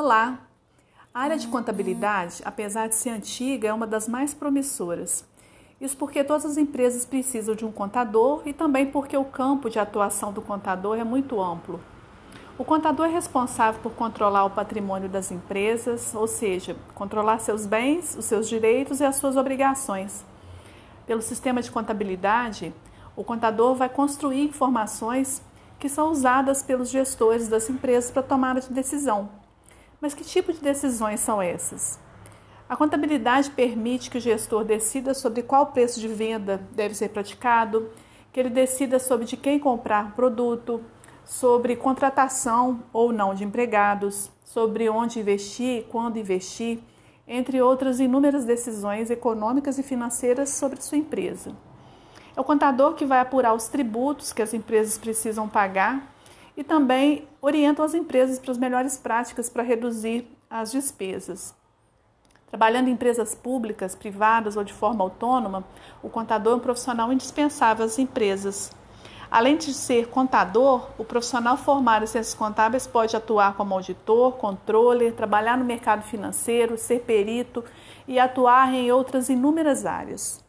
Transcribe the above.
Olá! A área de contabilidade, apesar de ser antiga, é uma das mais promissoras. Isso porque todas as empresas precisam de um contador e também porque o campo de atuação do contador é muito amplo. O contador é responsável por controlar o patrimônio das empresas, ou seja, controlar seus bens, os seus direitos e as suas obrigações. Pelo sistema de contabilidade, o contador vai construir informações que são usadas pelos gestores das empresas para tomada de decisão. Mas que tipo de decisões são essas? A contabilidade permite que o gestor decida sobre qual preço de venda deve ser praticado, que ele decida sobre de quem comprar produto, sobre contratação ou não de empregados, sobre onde investir, quando investir, entre outras inúmeras decisões econômicas e financeiras sobre sua empresa. É o contador que vai apurar os tributos que as empresas precisam pagar e também orienta as empresas para as melhores práticas para reduzir as despesas. Trabalhando em empresas públicas, privadas ou de forma autônoma, o contador é um profissional indispensável às empresas. Além de ser contador, o profissional formado em ciências contábeis pode atuar como auditor, controller, trabalhar no mercado financeiro, ser perito e atuar em outras inúmeras áreas.